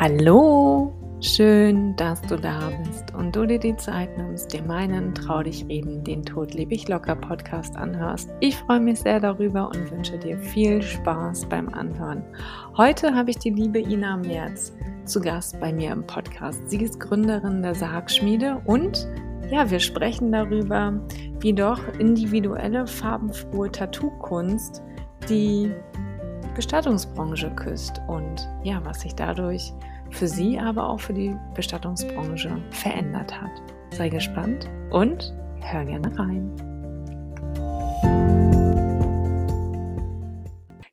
Hallo, schön, dass du da bist und du dir die Zeit nimmst, dir meinen Trau dich reden, den Tod lebe ich locker Podcast anhörst. Ich freue mich sehr darüber und wünsche dir viel Spaß beim Anhören. Heute habe ich die liebe Ina Merz zu Gast bei mir im Podcast. Sie ist Gründerin der Sargschmiede und ja, wir sprechen darüber, wie doch individuelle farbenfrohe Tattoo-Kunst die Bestattungsbranche küsst und ja, was sich dadurch für sie, aber auch für die Bestattungsbranche verändert hat. Sei gespannt und hör gerne rein.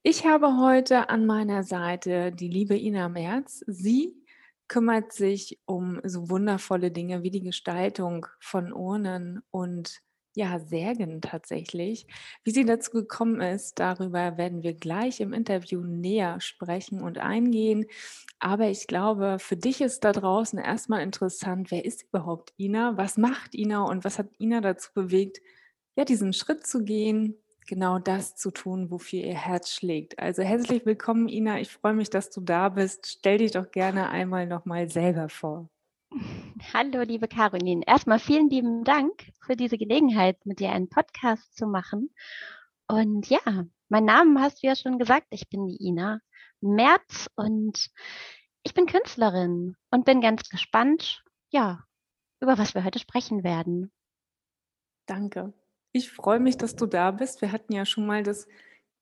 Ich habe heute an meiner Seite die liebe Ina Merz. Sie kümmert sich um so wundervolle Dinge wie die Gestaltung von Urnen und ja, Särgen tatsächlich. Wie sie dazu gekommen ist, darüber werden wir gleich im Interview näher sprechen und eingehen. Aber ich glaube, für dich ist da draußen erstmal interessant, wer ist überhaupt Ina? Was macht Ina und was hat Ina dazu bewegt, ja, diesen Schritt zu gehen, genau das zu tun, wofür ihr Herz schlägt. Also herzlich willkommen, Ina. Ich freue mich, dass du da bist. Stell dich doch gerne einmal nochmal selber vor. Hallo, liebe Caroline. Erstmal vielen lieben Dank für diese Gelegenheit, mit dir einen Podcast zu machen. Und ja, mein Name hast du ja schon gesagt. Ich bin die Ina Merz und ich bin Künstlerin und bin ganz gespannt, ja, über was wir heute sprechen werden. Danke. Ich freue mich, dass du da bist. Wir hatten ja schon mal das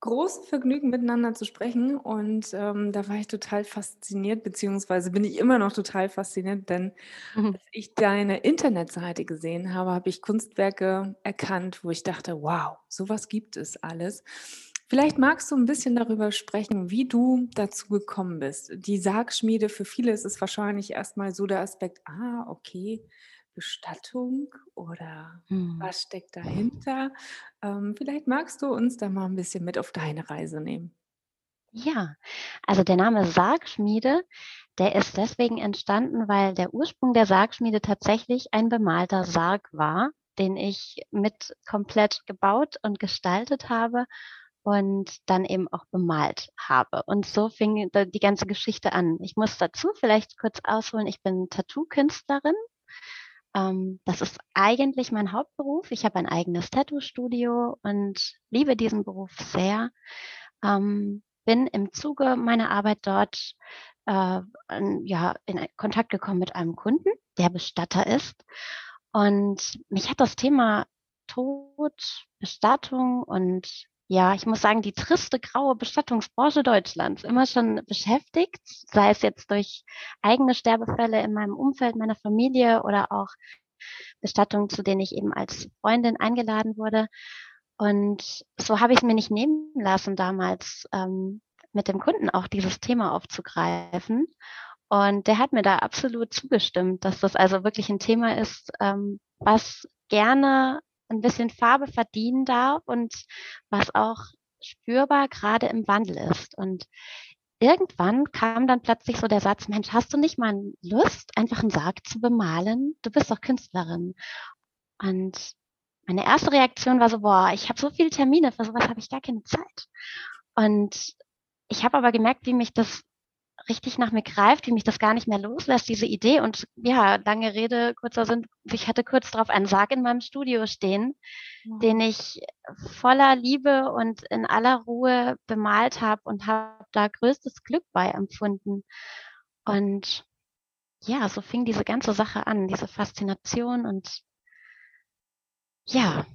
große Vergnügen, miteinander zu sprechen. Und ähm, da war ich total fasziniert, beziehungsweise bin ich immer noch total fasziniert, denn mhm. als ich deine Internetseite gesehen habe, habe ich Kunstwerke erkannt, wo ich dachte, wow, sowas gibt es alles. Vielleicht magst du ein bisschen darüber sprechen, wie du dazu gekommen bist. Die Sargschmiede, für viele ist es wahrscheinlich erstmal so der Aspekt, ah, okay, Bestattung oder hm. was steckt dahinter? Ähm, vielleicht magst du uns da mal ein bisschen mit auf deine Reise nehmen. Ja, also der Name Sargschmiede, der ist deswegen entstanden, weil der Ursprung der Sargschmiede tatsächlich ein bemalter Sarg war, den ich mit komplett gebaut und gestaltet habe und dann eben auch bemalt habe. Und so fing die ganze Geschichte an. Ich muss dazu vielleicht kurz ausholen, ich bin Tattoo-Künstlerin ähm, das ist eigentlich mein Hauptberuf. Ich habe ein eigenes Tattoo-Studio und liebe diesen Beruf sehr. Ähm, bin im Zuge meiner Arbeit dort äh, ja, in Kontakt gekommen mit einem Kunden, der Bestatter ist. Und mich hat das Thema Tod, Bestattung und ja, ich muss sagen, die triste graue Bestattungsbranche Deutschlands immer schon beschäftigt, sei es jetzt durch eigene Sterbefälle in meinem Umfeld, meiner Familie oder auch Bestattungen, zu denen ich eben als Freundin eingeladen wurde. Und so habe ich es mir nicht nehmen lassen, damals ähm, mit dem Kunden auch dieses Thema aufzugreifen. Und der hat mir da absolut zugestimmt, dass das also wirklich ein Thema ist, ähm, was gerne ein bisschen Farbe verdienen darf und was auch spürbar gerade im Wandel ist. Und irgendwann kam dann plötzlich so der Satz, Mensch, hast du nicht mal Lust, einfach einen Sarg zu bemalen? Du bist doch Künstlerin. Und meine erste Reaktion war so, boah, ich habe so viele Termine, für sowas habe ich gar keine Zeit. Und ich habe aber gemerkt, wie mich das richtig nach mir greift, wie mich das gar nicht mehr loslässt, diese Idee. Und ja, lange Rede, kurzer Sinn, ich hatte kurz darauf einen Sarg in meinem Studio stehen, ja. den ich voller Liebe und in aller Ruhe bemalt habe und habe da größtes Glück bei empfunden. Und ja, so fing diese ganze Sache an, diese Faszination und ja,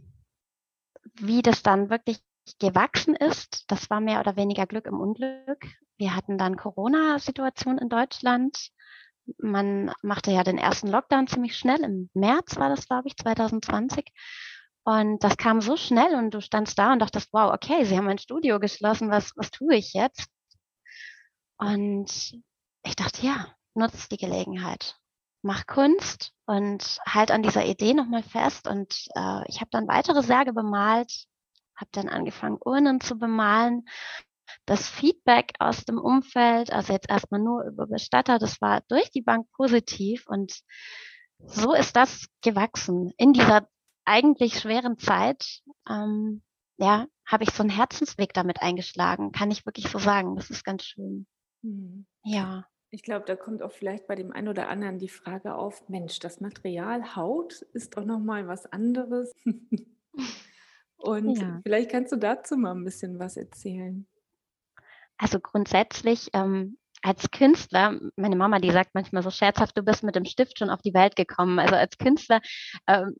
wie das dann wirklich gewachsen ist, das war mehr oder weniger Glück im Unglück. Wir hatten dann Corona-Situation in Deutschland. Man machte ja den ersten Lockdown ziemlich schnell. Im März war das, glaube ich, 2020. Und das kam so schnell und du standst da und dachtest, wow, okay, sie haben mein Studio geschlossen, was, was tue ich jetzt? Und ich dachte, ja, nutzt die Gelegenheit. Mach Kunst und halt an dieser Idee nochmal fest. Und äh, ich habe dann weitere Särge bemalt, habe dann angefangen, Urnen zu bemalen das Feedback aus dem Umfeld, also jetzt erstmal nur über Bestatter, das war durch die Bank positiv und so ist das gewachsen. In dieser eigentlich schweren Zeit, ähm, ja, habe ich so einen Herzensweg damit eingeschlagen, kann ich wirklich so sagen. Das ist ganz schön. Mhm. Ja. Ich glaube, da kommt auch vielleicht bei dem einen oder anderen die Frage auf, Mensch, das Material Haut ist doch noch mal was anderes. Und Ja. vielleicht kannst du dazu mal ein bisschen was erzählen. Also grundsätzlich, ähm, als Künstler meine Mama, die sagt manchmal so scherzhaft: „Du bist mit dem Stift schon auf die Welt gekommen.“ Also, als Künstler, ähm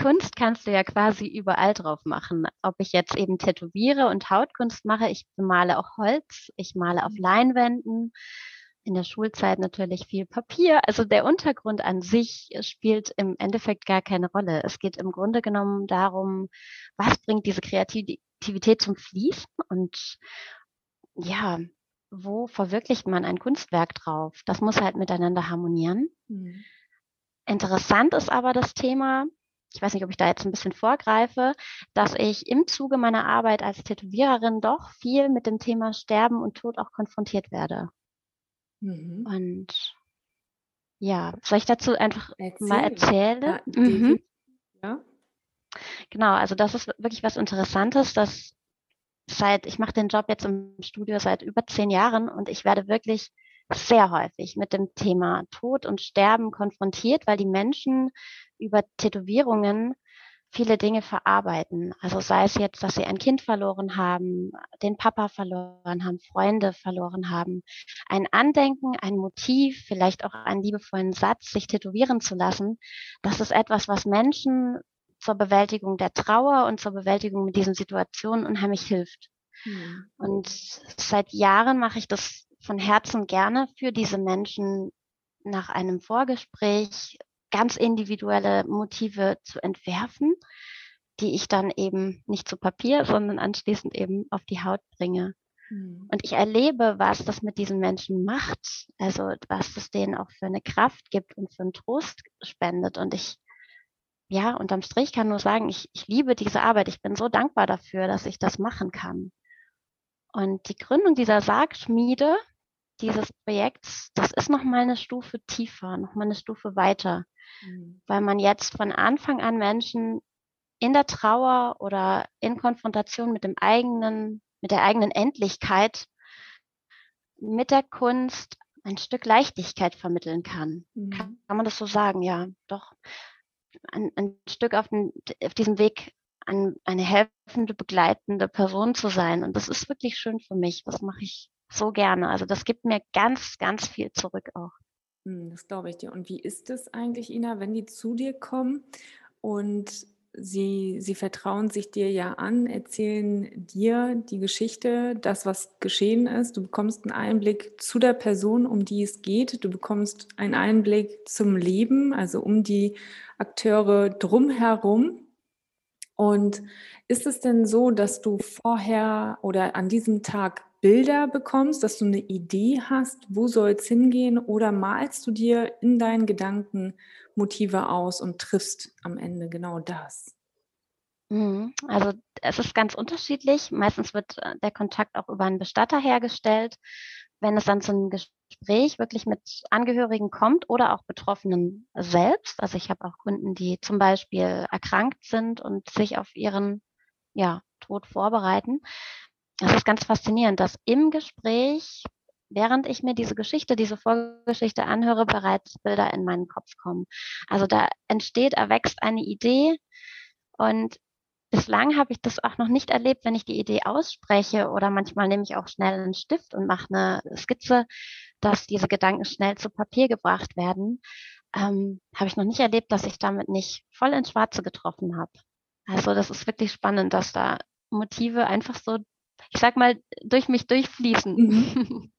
Kunst kannst du ja quasi überall drauf machen. Ob ich jetzt eben tätowiere und Hautkunst mache, ich bemale auch Holz, ich male auf Mhm. Leinwänden, in der Schulzeit natürlich viel Papier. Also, der Untergrund an sich spielt im Endeffekt gar keine Rolle. Es geht im Grunde genommen darum, was bringt diese Kreativität zum Fließen und ja, wo verwirklicht man ein Kunstwerk drauf? Das muss halt miteinander harmonieren. Mhm. Interessant ist aber das Thema ich weiß nicht, ob ich da jetzt 'n bisschen vorgreife, dass ich im Zuge meiner Arbeit als Tätowiererin doch viel mit dem Thema Sterben und Tod auch konfrontiert werde. Mhm. Und ja, soll ich dazu einfach mal Erzähl. erzählen? Ja, Mhm. ja. Genau, also das ist wirklich was Interessantes, dass seit ich mache den Job jetzt im Studio seit über 10 Jahren und ich werde wirklich sehr häufig mit dem Thema Tod und Sterben konfrontiert, weil die Menschen über Tätowierungen viele Dinge verarbeiten. Also sei es jetzt, dass sie ein Kind verloren haben, den Papa verloren haben, Freunde verloren haben. Ein Andenken, ein Motiv, vielleicht auch einen liebevollen Satz, sich tätowieren zu lassen, das ist etwas, was Menschen zur Bewältigung der Trauer und zur Bewältigung mit diesen Situationen unheimlich hilft. Mhm. Und seit Jahren mache ich das von Herzen gerne für diese Menschen nach einem Vorgespräch ganz individuelle Motive zu entwerfen, die ich dann eben nicht zu Papier, sondern anschließend eben auf die Haut bringe. Mhm. Und ich erlebe, was das mit diesen Menschen macht, also was es denen auch für 'ne Kraft gibt und für 'n Trost spendet. Und ich ja, unterm Strich kann nur sagen, ich ich liebe diese Arbeit. Ich bin so dankbar dafür, dass ich das machen kann. Und die Gründung dieser Sargschmiede, dieses Projekts, das ist noch mal 'ne Stufe tiefer, noch mal 'ne Stufe weiter, Mhm. weil man jetzt von Anfang an Menschen in der Trauer oder in Konfrontation mit dem eigenen mit der eigenen Endlichkeit mit der Kunst ein Stück Leichtigkeit vermitteln kann. Kann Mhm. man das so sagen? Ja, doch. Ein ein Stück auf 'n auf diesem Weg an eine helfende, begleitende Person zu sein. Und das ist wirklich schön für mich. Das mache ich so gerne. Also, das gibt mir ganz, ganz viel zurück auch. Mhm, das glaube ich dir. Und wie ist es eigentlich, Ina, wenn die zu dir kommen und sie sie vertrauen sich dir ja an, erzählen dir die Geschichte, das, was geschehen ist. Du bekommst 'n Einblick zu der Person, um die es geht. Du bekommst einen Einblick zum Leben, also um die Akteure drumherum. Und ist es denn so, dass du vorher oder an diesem Tag Bilder bekommst, dass du 'ne Idee hast, wo soll's hingehen? Oder malst du dir in deinen Gedanken Motive aus und triffst am Ende genau das? Mhm. Also, es ist ganz unterschiedlich. Meistens wird, äh, der Kontakt auch über 'n Bestatter hergestellt. Wenn es dann zum Gespräch wirklich mit Angehörigen kommt oder auch Betroffenen selbst also, ich habe auch Kunden, die zum Beispiel erkrankt sind und sich auf ihren, ja, Tod vorbereiten. Das ist ganz faszinierend, dass im Gespräch, während ich mir diese Geschichte diese Vorgeschichte anhöre, bereits Bilder in meinen Kopf kommen. Also, da entsteht erwächst eine Idee und bislang habe ich das auch noch nicht erlebt, wenn ich die Idee ausspreche oder manchmal nehme ich auch schnell 'n Stift und mache 'ne Skizze, dass diese Gedanken schnell zu Papier gebracht werden. Ähm, habe ich noch nicht erlebt, dass ich damit nicht voll ins Schwarze getroffen habe. Also, das ist wirklich spannend, dass da Motive einfach so, ich sage mal, durch mich durchfließen. Mhm.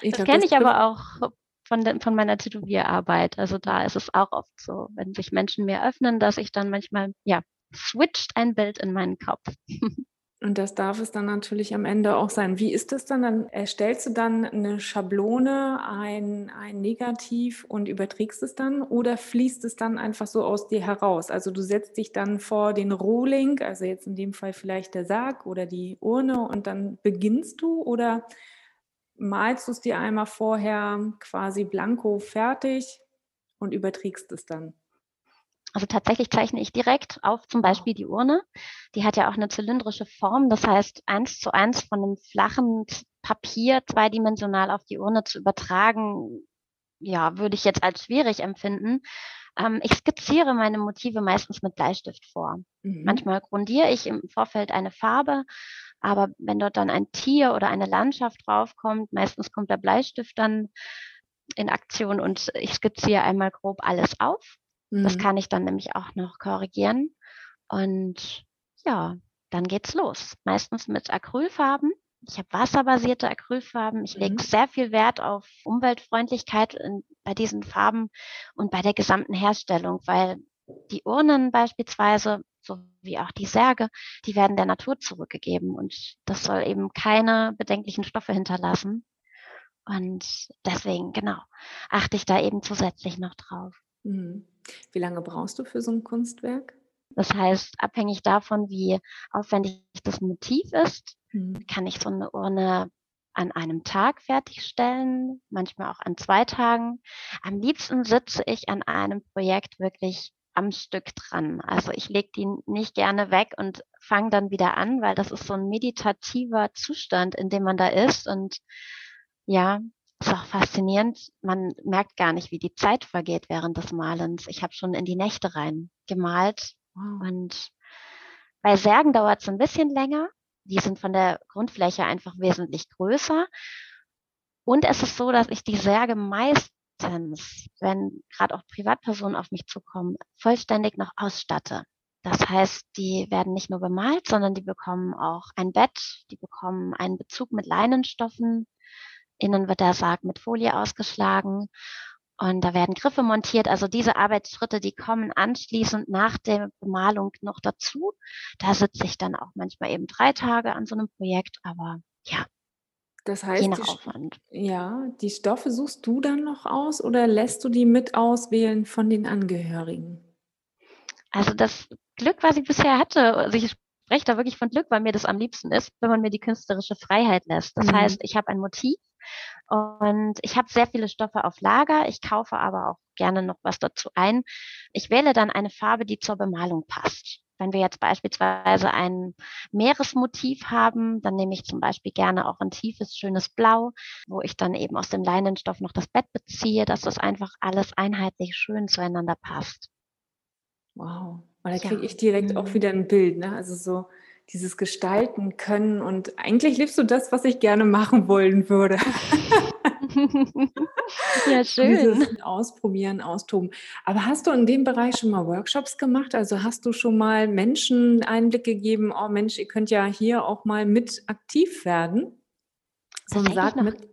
Ich Das kenne ich aber auch von den von meiner Tätowierarbeit. Also, da ist es auch oft so, wenn sich Menschen mir öffnen, dass ich dann manchmal ja, switcht ein Bild in meinen Kopf. Und das darf es dann natürlich am Ende auch sein. Wie ist das dann? Dann erstellst du dann 'ne Schablone, ein ein Negativ und überträgst es dann oder fließt es dann einfach so aus dir heraus? Also, du setzt dich dann vor den Rohling, also jetzt in dem Fall vielleicht der Sarg oder die Urne und dann beginnst du oder malst du's dir einmal vorher quasi blanko fertig und überträgst es dann? Also, tatsächlich zeichne ich direkt auf zum. Beispiel die Urne. Die hat ja auch 'ne zylindrische Form, das heißt 1 zu 1 von 'nem flachen Papier zweidimensional auf die Urne zu übertragen, ja, würde ich jetzt als schwierig empfinden. Ähm, ich skizziere meine Motive meistens mit Bleistift vor. Mhm. Manchmal grundiere ich im Vorfeld eine Farbe, aber wenn dort dann ein Tier oder eine Landschaft draufkommt, meistens kommt der Bleistift dann in Aktion und ich skizziere einmal grob alles auf. Mhm. Das kann ich dann nämlich auch noch korrigieren. Und ja, dann geht's los. Meistens mit Acrylfarben. Ich habe wasserbasierte Acrylfarben. Ich mhm. lege sehr viel Wert auf Umweltfreundlichkeit in, bei diesen Farben und bei der gesamten Herstellung, weil die Urnen beispielsweise, sowie auch die Särge, die werden der Natur zurückgegeben und das soll eben keine bedenklichen Stoffe hinterlassen. Und deswegen, genau, achte ich da eben zusätzlich noch drauf. Mhm. Wie lange brauchst du für so ein Kunstwerk? Das heißt, abhängig davon, wie aufwendig das Motiv ist, mhm. kann ich so eine Urne an einem Tag fertigstellen, manchmal auch an zwei Tagen. Am liebsten sitze ich an einem Projekt wirklich am Stück dran. Also ich lege die nicht gerne weg und fange dann wieder an, weil das ist so ein meditativer Zustand, in dem man da ist. Und ja, ist auch faszinierend. Man merkt gar nicht, wie die Zeit vergeht während des Malens. Ich habe schon in die Nächte rein gemalt. Und bei Särgen dauert es ein bisschen länger. Die sind von der Grundfläche einfach wesentlich größer. Und es ist so, dass ich die Särge meistens, wenn gerade auch Privatpersonen auf mich zukommen, vollständig noch ausstatte. Das heißt, die werden nicht nur bemalt, sondern die bekommen auch ein Bett, die bekommen einen Bezug mit Leinenstoffen, Innen wird der Sarg mit Folie ausgeschlagen und da werden Griffe montiert. Also diese Arbeitsschritte, die kommen anschließend nach der Bemalung noch dazu. Da sitze ich dann auch manchmal eben drei Tage an so einem Projekt, aber ja. Das heißt, je nach die, Aufwand. Ja, die Stoffe suchst du dann noch aus oder lässt du die mit auswählen von den Angehörigen? Also das Glück, was ich bisher hatte, also ich spreche da wirklich von Glück, weil mir das am liebsten ist, wenn man mir die künstlerische Freiheit lässt. Das mhm. heißt, ich habe ein Motiv und ich habe sehr viele Stoffe auf Lager. Ich kaufe aber auch gerne noch was dazu ein. Ich wähle dann eine Farbe, die zur Bemalung passt. Wenn wir jetzt beispielsweise ein Meeresmotiv haben, dann nehme ich zum Beispiel gerne auch ein tiefes, schönes Blau, wo ich dann eben aus dem Leinenstoff noch das Bett beziehe, dass das einfach alles einheitlich schön zueinander passt. Wow, weil da kriege ja. ich direkt auch mhm. wieder ein Bild, ne? Also so dieses Gestalten können und eigentlich liebst du das, was ich gerne machen wollen würde. ja, schön. Dieses Ausprobieren, austoben. Aber hast du in dem Bereich schon mal Workshops gemacht? Also hast du schon mal Menschen Einblick gegeben, oh Mensch, ihr könnt ja hier auch mal mit aktiv werden? So ein Sarg mit.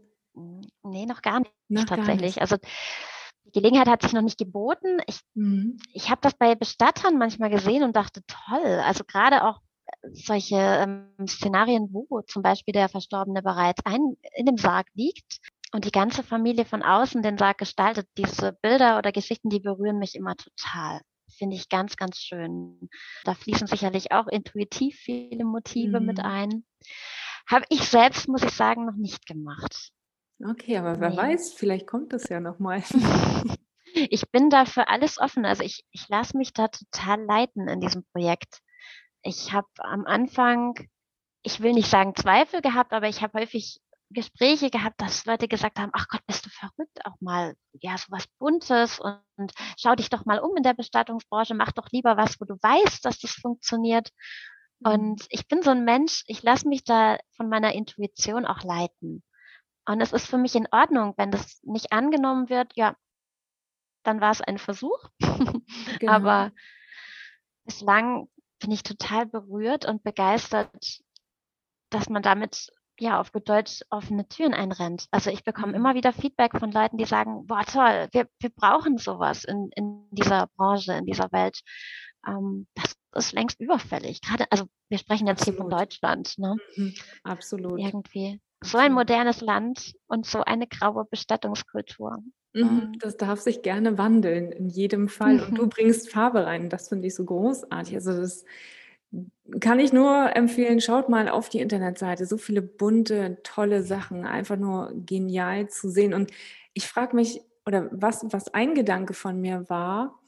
Nee, noch gar nicht noch tatsächlich. Gar nicht. Also die Gelegenheit hat sich noch nicht geboten. Ich, mhm. ich habe das bei Bestattern manchmal gesehen und dachte, toll. Also gerade auch solche ähm, Szenarien, wo zum Beispiel der Verstorbene bereits ein, in dem Sarg liegt und die ganze Familie von außen den Sarg gestaltet, diese Bilder oder Geschichten, die berühren mich immer total. Finde ich ganz, ganz schön. Da fließen sicherlich auch intuitiv viele Motive mhm. mit ein. Habe ich selbst, muss ich sagen, noch nicht gemacht. Okay, aber wer nee. weiß, vielleicht kommt das ja nochmal. ich bin da für alles offen. Also ich, ich lasse mich da total leiten in diesem Projekt ich habe am Anfang, ich will nicht sagen Zweifel gehabt, aber ich habe häufig Gespräche gehabt, dass Leute gesagt haben, ach Gott, bist du verrückt, auch mal ja so was Buntes und, und schau dich doch mal um in der Bestattungsbranche, mach doch lieber was, wo du weißt, dass das funktioniert. Mhm. Und ich bin so ein Mensch, ich lasse mich da von meiner Intuition auch leiten. Und es ist für mich in Ordnung, wenn das nicht angenommen wird, ja, dann war es ein Versuch. Genau. Aber bislang bin ich total berührt und begeistert, dass man damit ja auf gut Deutsch offene Türen einrennt. Also ich bekomme mhm. immer wieder Feedback von Leuten, die sagen, boah toll, wir, wir brauchen sowas in, in dieser Branche, in dieser Welt. Ähm, das ist längst überfällig. Gerade, also wir sprechen jetzt Absolut. hier von Deutschland. Ne? Mhm. Absolut. Irgendwie. So ein modernes Land und so eine graue Bestattungskultur. Mhm, ähm. das darf sich gerne wandeln, in jedem Fall. Und du bringst Farbe rein. Das finde ich so großartig. Also das kann ich nur empfehlen, schaut mal auf die Internetseite. So viele bunte, tolle Sachen, einfach nur genial zu sehen. Und ich frage mich, oder was, was ein Gedanke von mir war,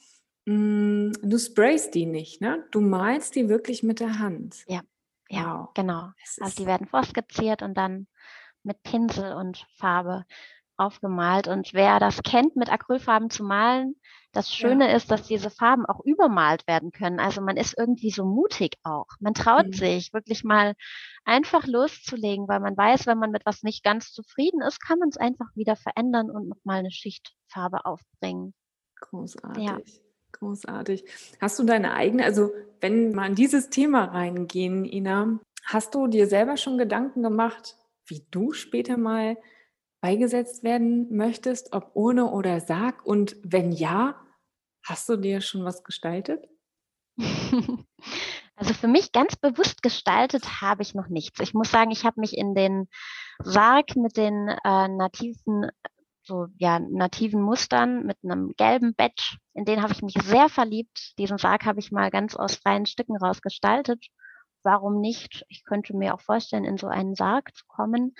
mh, hm, du sprayst die nicht, ne? Du malst die wirklich mit der Hand. Ja, ja, wow. genau. Also die werden vorskizziert und dann mit Pinsel und Farbe aufgemalt. Und wer das kennt, mit Acrylfarben zu malen, das Schöne ja. ist, dass diese Farben auch übermalt werden können. Also man ist irgendwie so mutig auch. Man traut mhm. sich wirklich mal einfach loszulegen, weil man weiß, wenn man mit was nicht ganz zufrieden ist, kann man es einfach wieder verändern und nochmal eine Schicht Farbe aufbringen. Großartig. Ja. Großartig. Hast du deine eigene, also wenn wir in dieses Thema reingehen, Ina, hast du dir selber schon Gedanken gemacht, wie du später mal beigesetzt werden möchtest, ob ohne oder sag? Und wenn ja, hast du dir schon was gestaltet? Also für mich ganz bewusst gestaltet habe ich noch nichts. Ich muss sagen, ich habe mich in den Sarg mit den äh, nativen, so ja, nativen Mustern mit einem gelben Badge, in den habe ich mich sehr verliebt. Diesen Sarg habe ich mal ganz aus freien Stücken rausgestaltet warum nicht? Ich könnte mir auch vorstellen, in so einen Sarg zu kommen.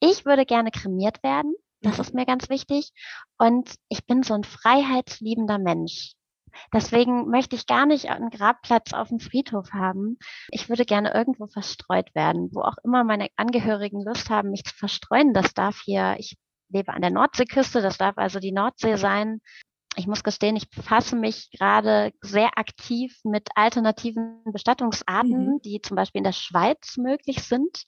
Ich würde gerne kremiert werden. Das ist mir ganz wichtig. Und ich bin so ein freiheitsliebender Mensch. Deswegen möchte ich gar nicht einen Grabplatz auf dem Friedhof haben. Ich würde gerne irgendwo verstreut werden, wo auch immer meine Angehörigen Lust haben, mich zu verstreuen. Das darf hier, ich lebe an der Nordseeküste, das darf also die Nordsee sein ich muss gestehen, ich befasse mich gerade sehr aktiv mit alternativen Bestattungsarten, mhm. die zum Beispiel in der Schweiz möglich sind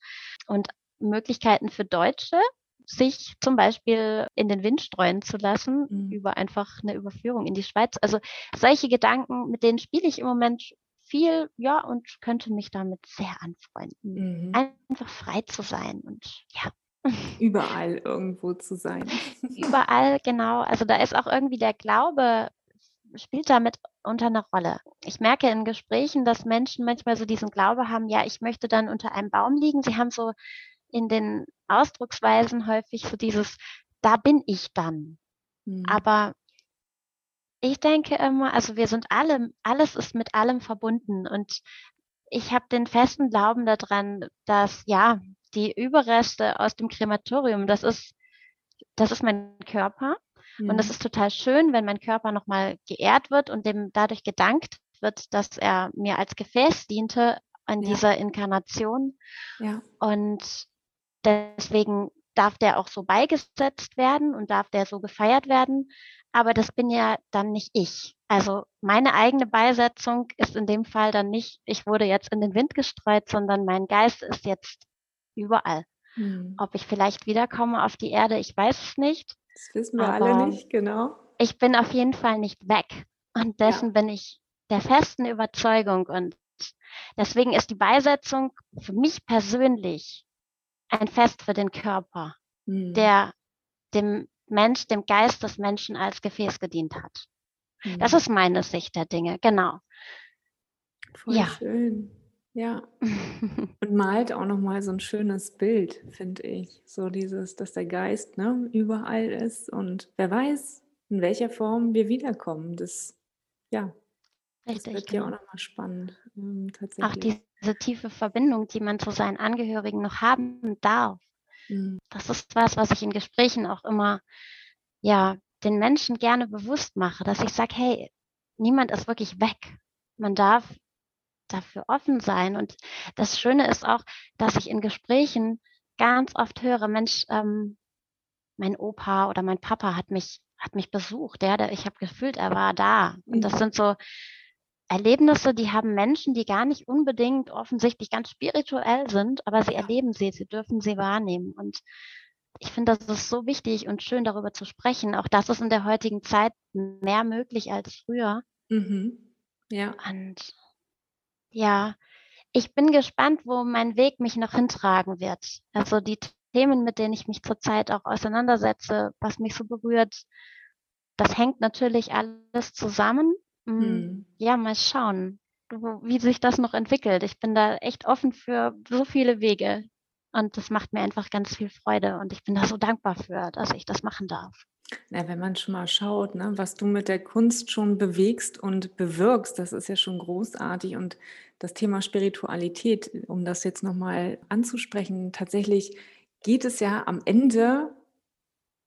und Möglichkeiten für Deutsche, sich zum Beispiel in den Wind streuen zu lassen mhm. über einfach eine Überführung in die Schweiz. Also solche Gedanken, mit denen spiele ich im Moment viel, ja, und könnte mich damit sehr anfreunden. Mhm. Einfach frei zu sein und ja, Überall irgendwo zu sein. Überall, genau. Also da ist auch irgendwie der Glaube, spielt damit unter einer Rolle. Ich merke in Gesprächen, dass Menschen manchmal so diesen Glaube haben, ja, ich möchte dann unter einem Baum liegen. Sie haben so in den Ausdrucksweisen häufig so dieses, da bin ich dann. Mhm. Aber ich denke immer, also wir sind alle, alles ist mit allem verbunden und ich habe den festen Glauben daran, dass ja, die Überreste aus dem Krematorium, das ist, das ist mein Körper. Mhm. Und das ist total schön, wenn mein Körper nochmal geehrt wird und dem dadurch gedankt wird, dass er mir als Gefäß diente an ja. dieser Inkarnation. Ja. Und deswegen darf der auch so beigesetzt werden und darf der so gefeiert werden. Aber das bin ja dann nicht ich. Also meine eigene Beisetzung ist in dem Fall dann nicht, ich wurde jetzt in den Wind gestreut, sondern mein Geist ist jetzt überall. Hm. Ob ich vielleicht wiederkomme auf die Erde, ich weiß es nicht. Das wissen wir alle nicht, genau. Ich bin auf jeden Fall nicht weg. Und dessen ja. bin ich der festen Überzeugung. Und deswegen ist die Beisetzung für mich persönlich ein Fest für den Körper, hm. der dem Mensch, dem Geist des Menschen als Gefäß gedient hat. Hm. Das ist meine Sicht der Dinge, genau. Voll ja. schön. Ja. Und malt auch nochmal so ein schönes Bild, finde ich. So dieses, dass der Geist ne, überall ist und wer weiß, in welcher Form wir wiederkommen. Das, ja, Richtig, das wird genau. ja auch nochmal spannend. Ähm, tatsächlich. Auch diese tiefe Verbindung, die man zu seinen Angehörigen noch haben darf. Mhm. Das ist was, was ich in Gesprächen auch immer, ja, den Menschen gerne bewusst mache, dass ich sage, hey, niemand ist wirklich weg. Man darf dafür offen sein. Und das Schöne ist auch, dass ich in Gesprächen ganz oft höre, Mensch, ähm, mein Opa oder mein Papa hat mich, hat mich besucht. Ja, der, ich habe gefühlt, er war da. Und das mhm. sind so Erlebnisse, die haben Menschen, die gar nicht unbedingt offensichtlich ganz spirituell sind, aber sie erleben sie, sie dürfen sie wahrnehmen. Und ich finde, das ist so wichtig und schön, darüber zu sprechen. Auch das ist in der heutigen Zeit mehr möglich als früher. Mhm. Ja. Und ja, ich bin gespannt, wo mein Weg mich noch hintragen wird. Also die Themen, mit denen ich mich zurzeit auch auseinandersetze, was mich so berührt, das hängt natürlich alles zusammen. Mm, hm. Ja, mal schauen, wie sich das noch entwickelt. Ich bin da echt offen für so viele Wege und das macht mir einfach ganz viel Freude und ich bin da so dankbar für, dass ich das machen darf. Na, wenn man schon mal schaut, ne, was du mit der Kunst schon bewegst und bewirkst, das ist ja schon großartig. Und das Thema Spiritualität, um das jetzt nochmal anzusprechen, tatsächlich geht es ja am Ende,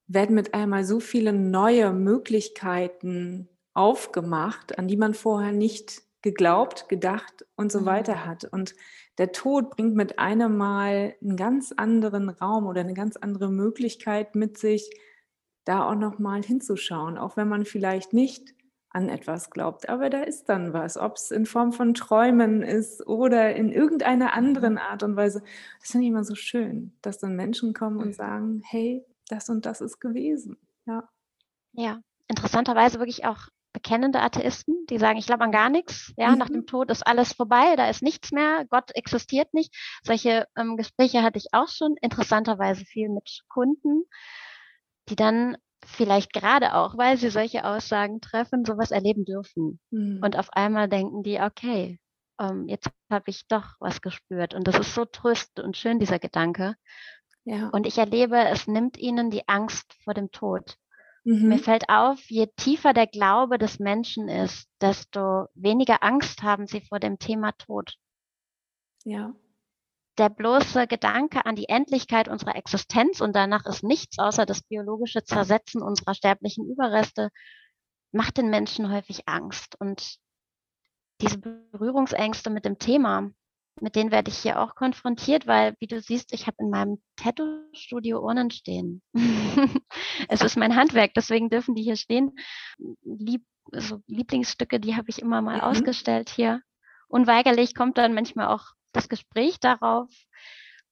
werden mit einmal so viele neue Möglichkeiten aufgemacht, an die man vorher nicht geglaubt, gedacht und so mhm. weiter hat. Und der Tod bringt mit einem Mal einen ganz anderen Raum oder eine ganz andere Möglichkeit mit sich, da auch noch mal hinzuschauen, auch wenn man vielleicht nicht an etwas glaubt. Aber da ist dann was, ob es in Form von Träumen ist oder in irgendeiner anderen mhm. Art und Weise. Das finde ich immer so schön, dass dann Menschen kommen und mhm. sagen, hey, das und das ist gewesen. Ja. Ja, interessanterweise wirklich auch bekennende Atheisten, die sagen, ich glaube an gar nichts, ja, mhm. nach dem Tod ist alles vorbei, da ist nichts mehr, Gott existiert nicht. Solche ähm, Gespräche hatte ich auch schon, interessanterweise viel mit Kunden, die dann vielleicht gerade auch, weil sie solche Aussagen treffen, sowas erleben dürfen. Mhm. Und auf einmal denken die, okay, ähm, jetzt habe ich doch was gespürt. Und das ist so tröstend und schön, dieser Gedanke. Ja. Und ich erlebe, es nimmt ihnen die Angst vor dem Tod. Mhm. Mir fällt auf, je tiefer der Glaube des Menschen ist, desto weniger Angst haben sie vor dem Thema Tod. Ja der bloße Gedanke an die Endlichkeit unserer Existenz und danach ist nichts außer das biologische Zersetzen unserer sterblichen Überreste, macht den Menschen häufig Angst. Und diese Berührungsängste mit dem Thema, mit denen werde ich hier auch konfrontiert, weil, wie du siehst, ich habe in meinem Tattoo-Studio Urnen stehen. es ist mein Handwerk, deswegen dürfen die hier stehen. Lieb, so Lieblingsstücke, die habe ich immer mal mhm. ausgestellt hier. Unweigerlich kommt dann manchmal auch das Gespräch darauf.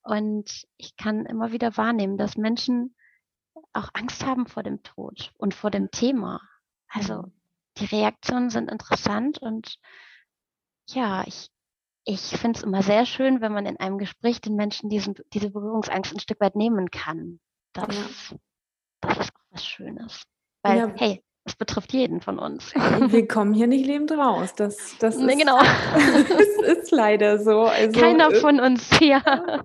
Und ich kann immer wieder wahrnehmen, dass Menschen auch Angst haben vor dem Tod und vor dem Thema. Also mhm. die Reaktionen sind interessant und ja, ich, ich finde es immer sehr schön, wenn man in einem Gespräch den Menschen diesen, diese Berührungsangst ein Stück weit nehmen kann. Das, ja. das ist auch was Schönes. Weil, ja. hey, das betrifft jeden von uns. Wir kommen hier nicht lebend raus. Das, das nee, genau. ist, ist, leider so. Also, Keiner äh, von uns, ja.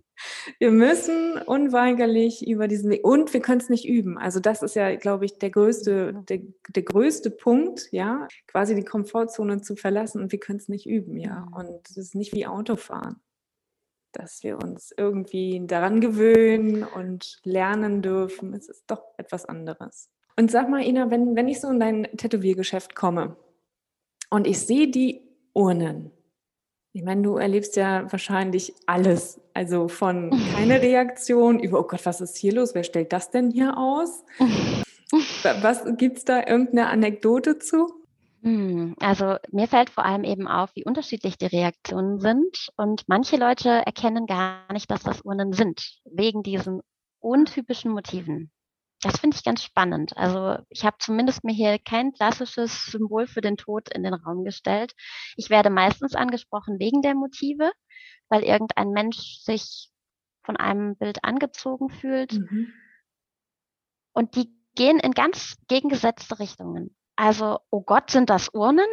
Wir müssen unweigerlich über diesen Weg und wir können es nicht üben. Also das ist ja, glaube ich, der größte, der, der größte Punkt, ja, quasi die Komfortzone zu verlassen und wir können es nicht üben, ja. Mhm. Und es ist nicht wie Autofahren, dass wir uns irgendwie daran gewöhnen und lernen dürfen. Es ist doch etwas anderes. Und sag mal, Ina, wenn, wenn ich so in dein Tätowiergeschäft komme und ich sehe die Urnen, ich meine, du erlebst ja wahrscheinlich alles. Also von keine Reaktion über, oh Gott, was ist hier los? Wer stellt das denn hier aus? Was gibt es da irgendeine Anekdote zu? Hm, also mir fällt vor allem eben auf, wie unterschiedlich die Reaktionen sind. Und manche Leute erkennen gar nicht, dass das Urnen sind, wegen diesen untypischen Motiven. Das finde ich ganz spannend. Also ich habe zumindest mir hier kein klassisches Symbol für den Tod in den Raum gestellt. Ich werde meistens angesprochen wegen der Motive, weil irgendein Mensch sich von einem Bild angezogen fühlt. Mhm. Und die gehen in ganz gegengesetzte Richtungen. Also, oh Gott, sind das Urnen?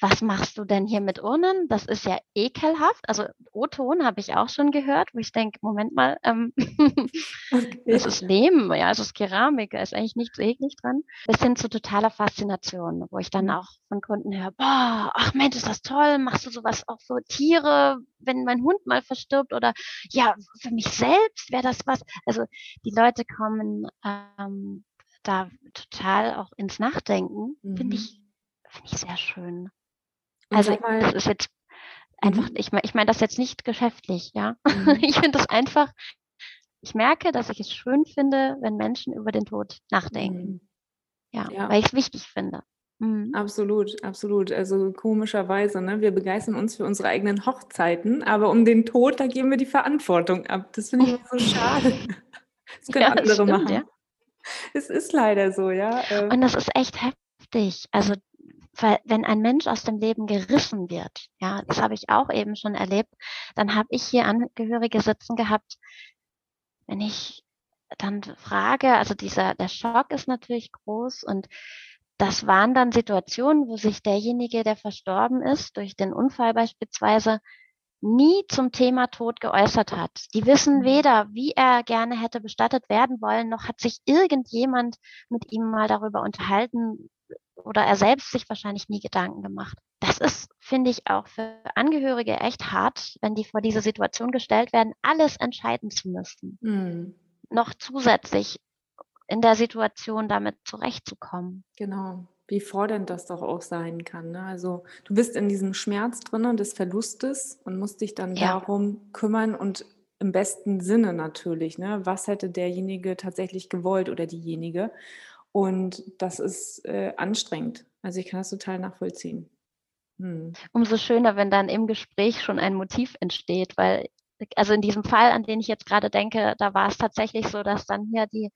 Was machst du denn hier mit Urnen? Das ist ja ekelhaft. Also O-Ton habe ich auch schon gehört, wo ich denke, Moment mal, ähm, okay. das ist Lehm, ja, es ist Keramik, da ist eigentlich nichts eklig dran. Bis hin zu totaler Faszination, wo ich dann mhm. auch von Kunden höre, boah, ach Mensch, ist das toll, machst du sowas auch für Tiere, wenn mein Hund mal verstirbt oder ja, für mich selbst wäre das was. Also die Leute kommen ähm, da total auch ins Nachdenken, mhm. finde ich, finde ich sehr schön. Also mal, das ist jetzt einfach, mhm. ich meine ich mein das jetzt nicht geschäftlich, ja. Mhm. Ich finde das einfach, ich merke, dass ich es schön finde, wenn Menschen über den Tod nachdenken. Mhm. Ja, ja, weil ich es wichtig finde. Mhm. Absolut, absolut. Also komischerweise, ne? wir begeistern uns für unsere eigenen Hochzeiten, aber um den Tod, da geben wir die Verantwortung ab. Das finde ich so schade. Das können ja, andere stimmt, machen. Ja. Es ist leider so, ja. Ähm. Und das ist echt heftig. Also wenn ein Mensch aus dem Leben gerissen wird, ja, das habe ich auch eben schon erlebt, dann habe ich hier Angehörige sitzen gehabt, wenn ich dann frage, also dieser, der Schock ist natürlich groß und das waren dann Situationen, wo sich derjenige, der verstorben ist, durch den Unfall beispielsweise, nie zum Thema Tod geäußert hat. Die wissen mhm. weder, wie er gerne hätte bestattet werden wollen, noch hat sich irgendjemand mit ihm mal darüber unterhalten, oder er selbst sich wahrscheinlich nie Gedanken gemacht. Das ist, finde ich, auch für Angehörige echt hart, wenn die vor diese Situation gestellt werden, alles entscheiden zu müssen. Mhm. Noch zusätzlich in der Situation damit zurechtzukommen. Genau. wie fordernd das doch auch sein kann. Ne? Also du bist in diesem Schmerz drin des Verlustes und musst dich dann Ja. darum kümmern und im besten Sinne natürlich, ne? Was hätte derjenige tatsächlich gewollt oder diejenige? Und das ist äh, anstrengend. Also ich kann das total nachvollziehen. Hm. Umso schöner, wenn dann im Gespräch schon ein Motiv entsteht, weil also in diesem Fall, an den ich jetzt gerade denke, da war es tatsächlich so, dass dann hier die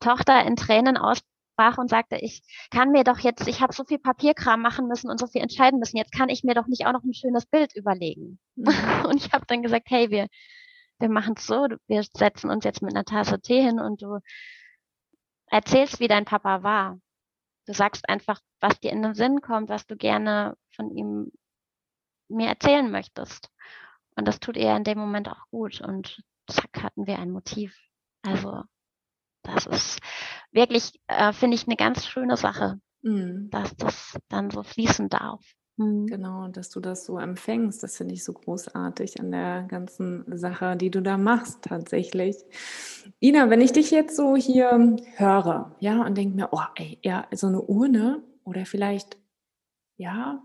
Tochter in Tränen ausbrach und sagte, ich kann mir doch jetzt, ich habe so viel Papierkram machen müssen und so viel entscheiden müssen, jetzt kann ich mir doch nicht auch noch ein schönes Bild überlegen. Mhm. Und ich habe dann gesagt, hey, wir, wir machen es so, wir setzen uns jetzt mit einer Tasse Tee hin und du erzählst, wie dein Papa war. Du sagst einfach, was dir in den Sinn kommt, was du gerne von ihm mir erzählen möchtest. Und das tut ihr in dem Moment auch gut. Und zack, hatten wir ein Motiv. Also, das ist wirklich, äh, finde ich, eine ganz schöne Sache, Mhm. dass das dann so fließen darf. Mhm. Genau, dass du das so empfängst, das finde ich so großartig an der ganzen Sache, die du da machst tatsächlich. Ina, wenn ich dich jetzt so hier höre, ja, und denke mir, oh, ey, ja, so eine Urne oder vielleicht, ja,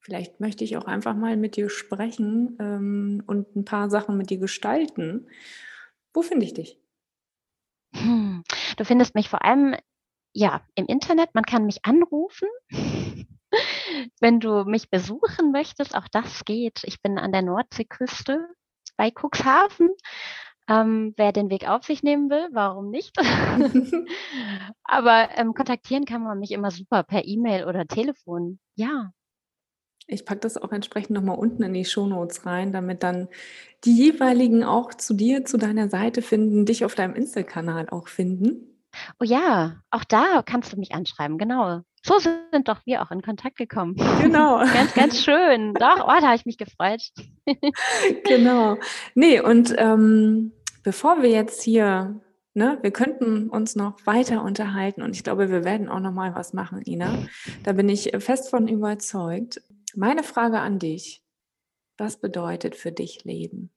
vielleicht möchte ich auch einfach mal mit dir sprechen ähm, und ein paar Sachen mit dir gestalten. Wo finde ich dich? Hm. Du findest mich vor allem ja im Internet. Man kann mich anrufen. Wenn du mich besuchen möchtest, auch das geht. Ich bin an der Nordseeküste bei Cuxhaven. Ähm, wer den Weg auf sich nehmen will, warum nicht? Aber ähm, kontaktieren kann man mich immer super per E-Mail oder Telefon. Ja, Ich packe das auch entsprechend nochmal unten in die Shownotes rein, damit dann die jeweiligen auch zu dir, zu deiner Seite finden, dich auf deinem Insta-Kanal auch finden. oh ja, auch da kannst du mich anschreiben. Genau. So sind doch wir auch in Kontakt gekommen. Genau. Ganz, ganz schön. Doch, oh, da habe ich mich gefreut. Genau. Nee, und ähm, bevor wir jetzt hier, ne, wir könnten uns noch weiter unterhalten und ich glaube, wir werden auch noch mal was machen, Ina. Da bin ich fest von überzeugt. Meine Frage an dich, was bedeutet für dich Leben?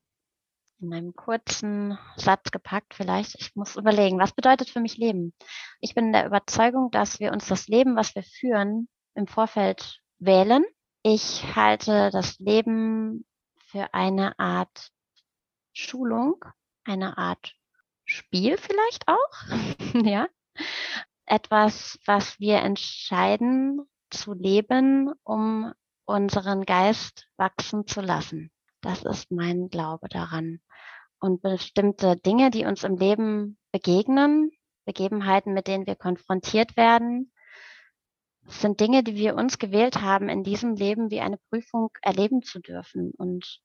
In einem kurzen Satz gepackt vielleicht. Ich muss überlegen, was bedeutet für mich Leben? Ich bin der Überzeugung, dass wir uns das Leben, was wir führen, im Vorfeld wählen. Ich halte das Leben für eine Art Schulung, eine Art Spiel vielleicht auch. ja. Etwas, was wir entscheiden zu leben, um unseren Geist wachsen zu lassen. Das ist mein Glaube daran. Und bestimmte Dinge, die uns im Leben begegnen, Begebenheiten, mit denen wir konfrontiert werden, sind Dinge, die wir uns gewählt haben, in diesem Leben wie eine Prüfung erleben zu dürfen. Und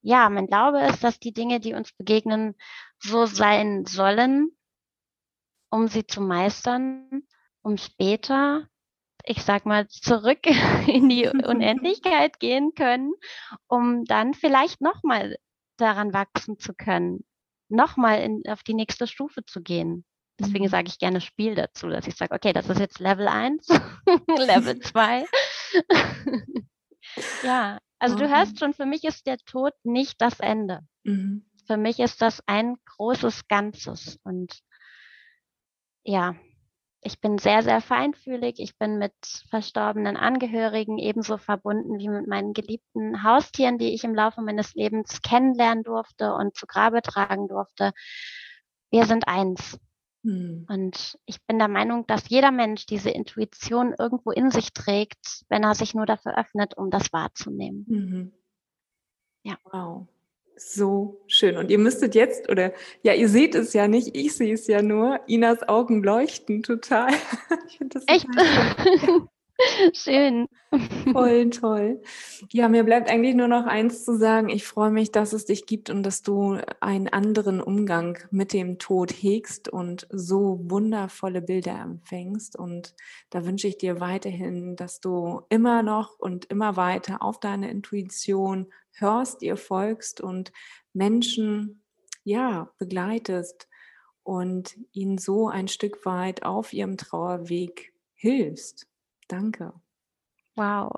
ja, mein Glaube ist, dass die Dinge, die uns begegnen, so sein sollen, um sie zu meistern, um später, ich sag mal, zurück in die Unendlichkeit gehen können, um dann vielleicht nochmal daran wachsen zu können, nochmal auf die nächste Stufe zu gehen. Deswegen Mhm. sage ich gerne Spiel dazu, dass ich sage, okay, das ist jetzt Level 1, Level 2. ja, also du Okay. hörst schon, für mich ist der Tod nicht das Ende. Mhm. Für mich ist das ein großes Ganzes. Und ja, ich bin sehr, sehr feinfühlig. Ich bin mit verstorbenen Angehörigen ebenso verbunden wie mit meinen geliebten Haustieren, die ich im Laufe meines Lebens kennenlernen durfte und zu Grabe tragen durfte. Wir sind eins. Mhm. Und ich bin der Meinung, dass jeder Mensch diese Intuition irgendwo in sich trägt, wenn er sich nur dafür öffnet, um das wahrzunehmen. Mhm. Ja. Wow. So schön. Und ihr müsstet jetzt, oder ja, ihr seht es ja nicht, ich sehe es ja nur. Inas Augen leuchten total. Ich finde das Echt? total schön. Voll toll. Ja, mir bleibt eigentlich nur noch eins zu sagen. Ich freue mich, dass es dich gibt und dass du einen anderen Umgang mit dem Tod hegst und so wundervolle Bilder empfängst. Und da wünsche ich dir weiterhin, dass du immer noch und immer weiter auf deine Intuition hörst, ihr folgst und Menschen, ja, begleitest und ihnen so ein Stück weit auf ihrem Trauerweg hilfst. Danke. Wow.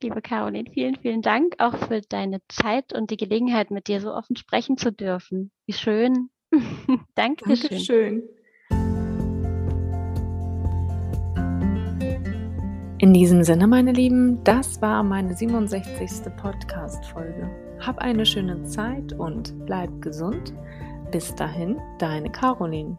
Liebe Caroline, vielen, vielen Dank auch für deine Zeit und die Gelegenheit, mit dir so offen sprechen zu dürfen. Wie schön. Dankeschön. Dankeschön. In diesem Sinne, meine Lieben, das war meine 67. Podcast-Folge. Hab eine schöne Zeit und bleib gesund. Bis dahin, deine Caroline.